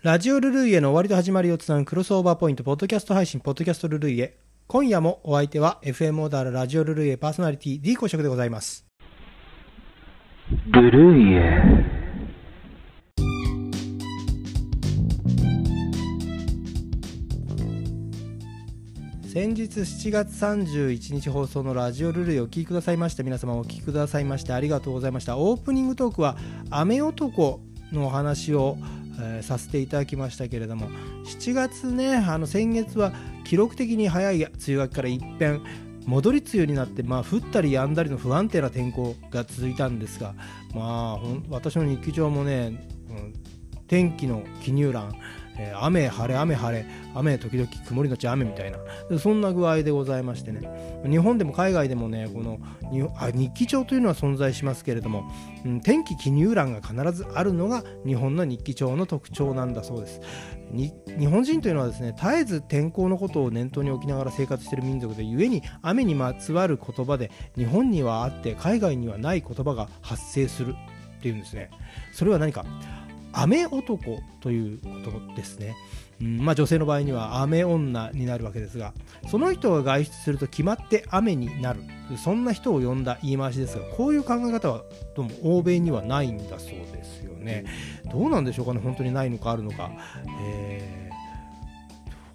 ラジオルルイエの終わりと始まりをつなぐクロスオーバーポイント、ポッドキャスト配信、ポッドキャストルルイエ。今夜もお相手は FM オーダーラジオルルイエパーソナリティ D 公職でございます。ルルイエ先日7月31日放送のラジオルルイをお聞きくださいました皆様お聞きくださいましてありがとうございましたオープニングトークは雨男のお話を、えーさせていただきましたけれども7月ねあの先月は記録的に早い梅雨明けから一変戻り梅雨になって、まあ、降ったりやんだりの不安定な天候が続いたんですが、まあ、私の日記帳もね、うん天気の記入欄、えー雨晴れ雨晴れ。雨時々曇りのち雨みたいな。そんな具合でございましてね。日本でも海外でもねこのあ日記帳というのは存在しますけれども、うん天気記入欄が必ずあるのが日本の日記帳の特徴なんだそうです。日本人というのはですね絶えず天候のことを念頭に置きながら生活している民族で故に雨にまつわる言葉で日本にはあって海外にはない言葉が発生するっていうんですね。それは何か？雨男ということですね、うんまあ、女性の場合には雨女になるわけですがその人が外出すると決まって雨になる。そんな人を呼んだ言い回しですがこういう考え方はどうも欧米にはないんだそうですよね。どうなんでしょうかね本当にないのかあるのか、えー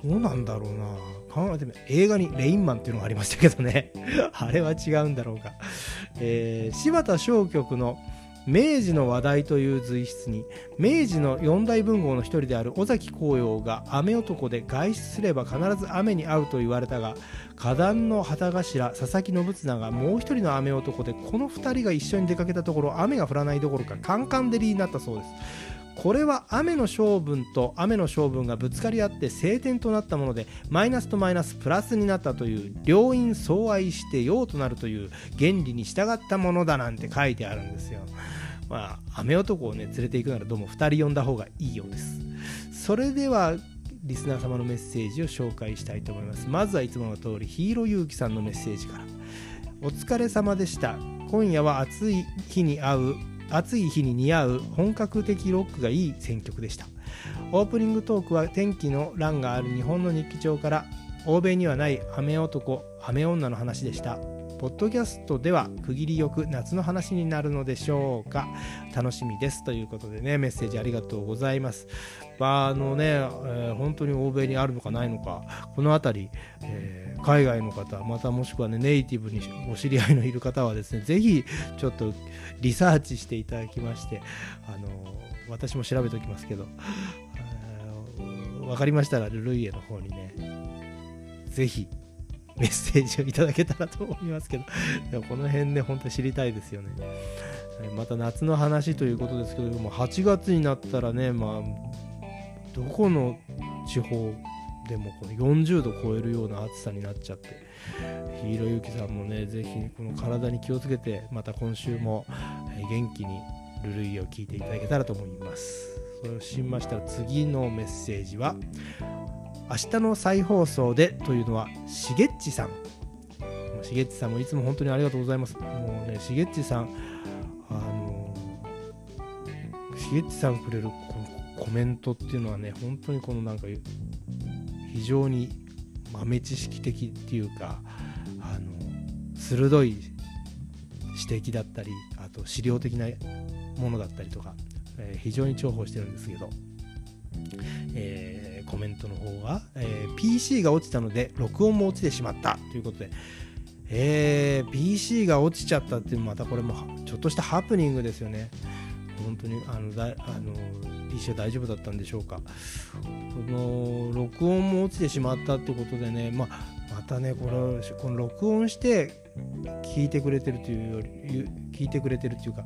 どうなんだろうな。考えてみ映画にレインマンっていうのがありましたけどね。あれは違うんだろうか、えー柴田小曲の明治の話題という随筆に明治の四大文豪の一人である尾崎紅葉が雨男で外出すれば必ず雨に遭うと言われたが花壇の旗頭佐々木信綱がもう一人の雨男でこの二人が一緒に出かけたところ雨が降らないどころかカンカン照りになったそうです。これは雨の性分と雨の性分がぶつかり合って晴天となったものでマイナスとマイナスプラスになったという両因相愛して陽となるという原理に従ったものだなんて書いてあるんですよ。まあ雨男をね連れて行くならどうも2人呼んだ方がいいようです。それではリスナー様のメッセージを紹介したいと思います。まずはいつもの通りヒーローゆうきさんのメッセージから。お疲れ様でした。今夜は暑い日に合う暑い日に似合う本格的ロックがいい選曲でした。オープニングトークは天気の欄がある日本の日記帳から欧米にはない雨男雨女の話でした。ポッドキャストでは区切りよく夏の話になるのでしょうか。楽しみですということでねメッセージありがとうございます。まああのね、えー本当に欧米にあるのかないのかこの辺り、えー海外の方またもしくはねネイティブにお知り合いのいる方はですねぜひちょっとリサーチしていただきましてあの私も調べておきますけどあーわかりましたらルルイエの方にねぜひメッセージをいただけたらと思いますけどでもこの辺ね本当知りたいですよね。また夏の話ということですけども8月になったらねまあどこの地方でもこの40度超えるような暑さになっちゃってヒーローゆきさんもねぜひこの体に気をつけてまた今週も元気にルルイを聞いていただけたらと思います。そうしましたら次のメッセージは明日の再放送でというのはしげっちさん。しげっちさんもいつも本当にありがとうございます。もうねしげっちさんしげっちさんくれるこのコメントっていうのはね本当にこのなんか非常に豆知識的っていうかあの鋭い指摘だったりあと資料的なものだったりとか、えー非常に重宝してるんですけど、えーコメントの方は、えー PC が落ちたので録音も落ちてしまったということで、えー PC が落ちちゃったっていうまたこれもちょっとしたハプニングですよね。本当にあのだあの PC は大丈夫だったんでしょうか。この録音も落ちてしまったってことでね、まあ、またねこのこの録音して聞いてくれてるというより聞いてくれてるっていうか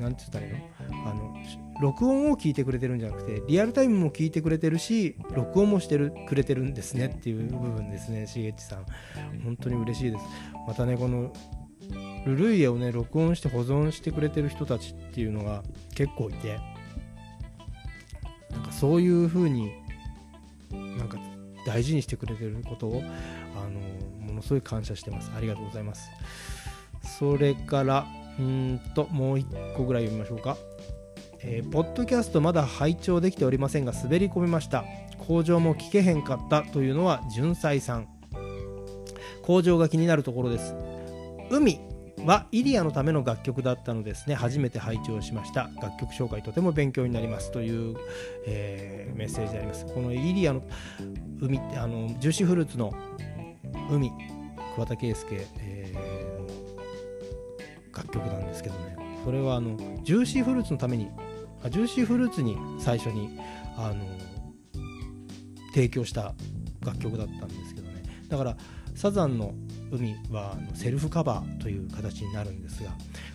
なんて言ったらいいの？あの録音を聞いてくれてるんじゃなくてリアルタイムも聞いてくれてるし録音もしてるくれてるんですねっていう部分ですねしげちさん。本当に嬉しいです。またねこのルルイエをね録音して保存してくれてる人たちっていうのが結構いてなんかそういう風になんか大事にしてくれてることをあのものすごい感謝してます。ありがとうございます。それからうんともう一個ぐらい読みましょうか。えー、ポッドキャストまだ拝聴できておりませんが滑り込みました。口上も聞けへんかったというのは純才さん。口上が気になるところです。海。はイリアのための楽曲だったのですね。初めて拝聴しました。楽曲紹介とても勉強になります。という、えー、メッセージであります。このイリアの海あのジューシーフルーツの海桑田佳祐、えー、楽曲なんですけどね。それはあのジューシーフルーツのためにあジューシーフルーツに最初にあの提供した楽曲だったんですけどね。だからサザンの海はセルフカバーという形になるんですが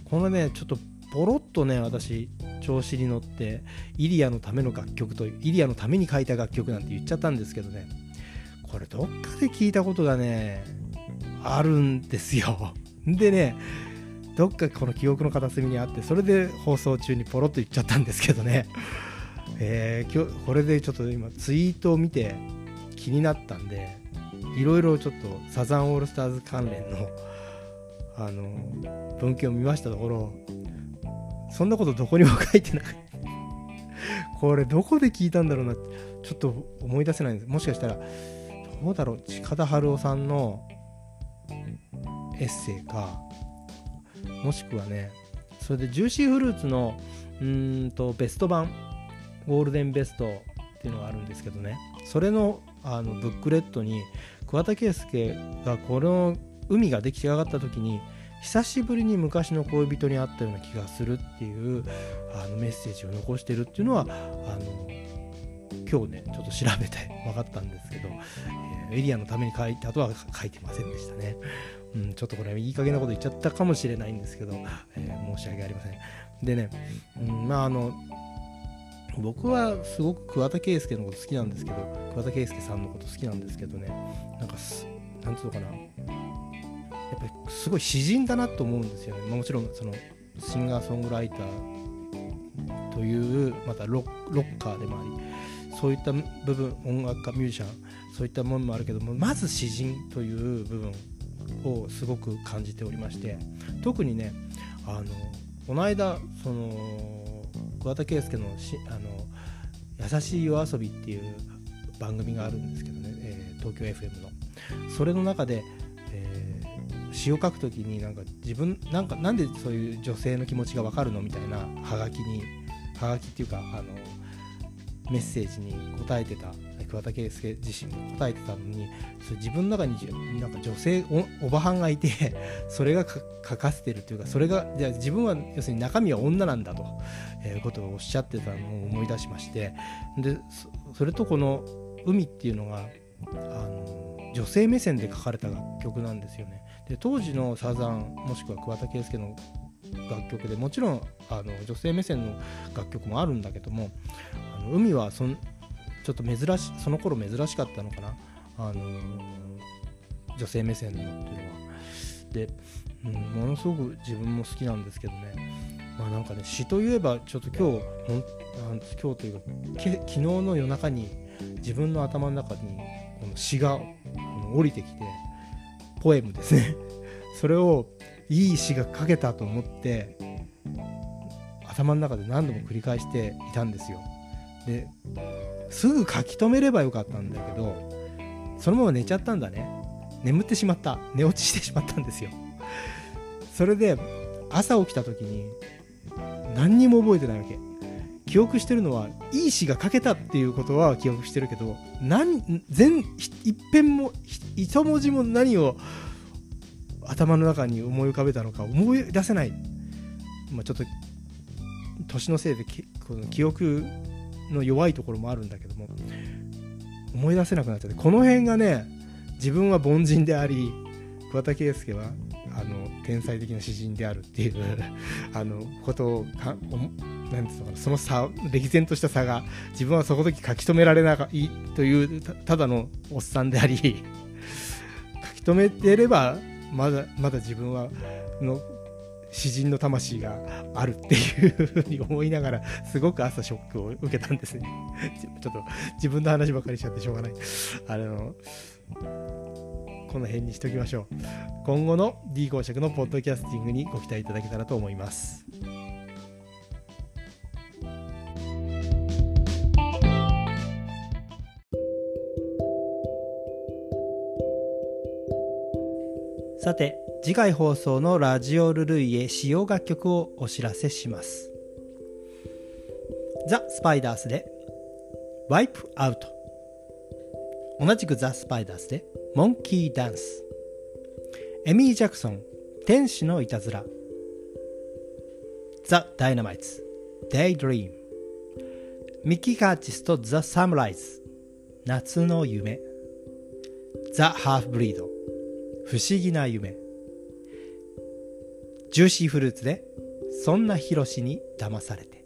このねちょっとポロッとね私調子に乗ってイリアのための楽曲とイリアのために書いた楽曲なんて言っちゃったんですけどね。これどっかで聞いたことがねあるんですよ。でねどっかこの記憶の片隅にあってそれで放送中にポロッと言っちゃったんですけどね。えー、今日これでちょっと今ツイートを見て気になったんでいろいろちょっとサザンオールスターズ関連のあの文献を見ましたところそんなことどこにも書いてなくてこれどこで聞いたんだろうなちょっと思い出せないんです。もしかしたらどうだろう。近田春夫さんのエッセイか。もしくはねそれでジューシーフルーツのうんとベスト版。ゴールデンベストっていうのがあるんですけどね。それのあのブックレットに桑田佳祐がこの海が出来上がった時に久しぶりに昔の恋人に会ったような気がするっていうあのメッセージを残してるっていうのはあの今日ねちょっと調べて 分かったんですけど、えー、エリアのために書いたとは書いてませんでしたね、うん、ちょっとこれいい加減なこと言っちゃったかもしれないんですけど、えー、申し訳ありません。でね、うん、まああの僕はすごく桑田佳祐のこと好きなんですけど桑田佳祐さんのこと好きなんですけどねなんかなんつうのかな。やっぱりすごい詩人だなと思うんですよね、まあ、もちろんそのシンガーソングライターというまたロッカーでもありそういった部分音楽家ミュージシャンそういったものもあるけどもまず詩人という部分をすごく感じておりまして特にねあのこの間その桑田佳祐のしあの「優しい夜遊び」っていう番組があるんですけどね、えー、東京 FM の。それの中で、えー、詩を書く時になんか自分なんかなんでそういう女性の気持ちが分かるのみたいなハガキにハガキっていうかあのメッセージに答えてた桑田佳祐自身が答えてたのにそ自分の中になんか女性おばはんがいて それが書かせてるというかそれがじゃあ自分は要するに中身は女なんだということをおっしゃってたのを思い出しましてでそれとこの「海」っていうのがあの女性目線で書かれた楽曲なんですよね。で当時のサザンもしくは桑田佳祐の楽曲でもちろんあの女性目線の楽曲もあるんだけどもあの海はそんちょっと珍しその頃珍しかったのかな、あの、女性目線のっていうのは。で、うん、ものすごく自分も好きなんですけどね。まあなんかね詩といえばちょっと今日今日というか昨日の夜中に自分の頭の中にこの詩が降りてきてポエムですね。それをいい詩が書けたと思って頭の中で何度も繰り返していたんですよ。ですぐ書き留めればよかったんだけどそのまま寝ちゃったんだね。眠ってしまった。寝落ちしてしまったんですよ。それで朝起きた時に何にも覚えてないわけ。記憶してるのはいい詩が書けたっていうことは記憶してるけど何全一遍も一文字も何を頭の中に思い浮かべたのか思い出せない、まあ、ちょっと年のせいでこの記憶の弱いところもあるんだけども思い出せなくなっちゃってこの辺がね自分は凡人であり桑田佳祐はあの天才的な詩人であるっていう あのことをかなんですかなその差歴然とした差が自分はそこ時書き留められないというただのおっさんであり 書き留めてればまだまだ自分はの詩人の魂があるっていうふうに思いながらすごく朝ショックを受けたんですね。ちょっと自分の話ばかりしちゃってしょうがない。あのこの辺にしときましょう。今後の D 公爵のポッドキャスティングにご期待いただけたらと思います。さて次回放送のラジオルルイへ使用楽曲をお知らせします。ザ・スパイダースでワイプアウト。同じくザ・スパイダースでモンキーダンス。エミー・ジャクソン天使のいたずら。ザ・ダイナマイツデイ・ドリーム。ミッキー・カーチスとザ・サムライズ。夏の夢。ザ・ハーフブリード。不思議な夢。ジューシーフルーツでそんなヒロシに騙されて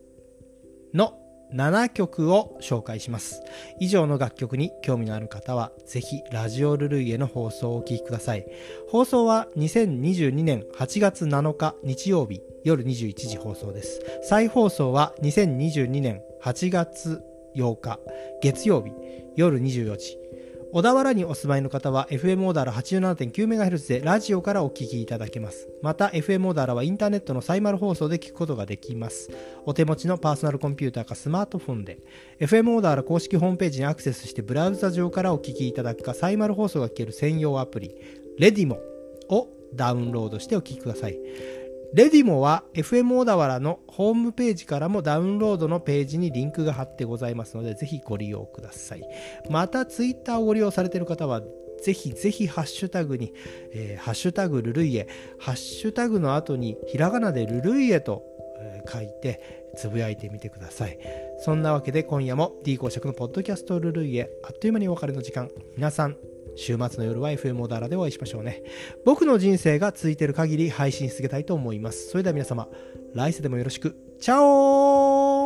の7曲を紹介します。以上の楽曲に興味のある方はぜひラジオルルイへの放送をお聴きください。放送は2022年8月7日日曜日夜21時放送です。再放送は2022年8月8日月曜日夜24時小田原にお住まいの方は FM オーダーラ 87.9MHz でラジオからお聞きいただけます。また FM オーダーラはインターネットのサイマル放送で聞くことができます。お手持ちのパーソナルコンピューターかスマートフォンで FM オーダーラ公式ホームページにアクセスしてブラウザ上からお聞きいただくかサイマル放送が聞ける専用アプリレディモをダウンロードしてお聞きください。レディモは FM 小田原のホームページからもダウンロードのページにリンクが貼ってございますので、ぜひご利用ください。また、ツイッターをご利用されている方は、ぜひぜひハッシュタグに、えー、ハッシュタグルルイエ、ハッシュタグの後にひらがなでルルイエと、書いてつぶやいてみてください。そんなわけで今夜も D 公爵のポッドキャストルルイエ、あっという間にお別れの時間。皆さん、週末の夜は FM オダラでお会いしましょうね。僕の人生が続いている限り配信し続けたいと思います。それでは皆様、来世でもよろしく。チャオ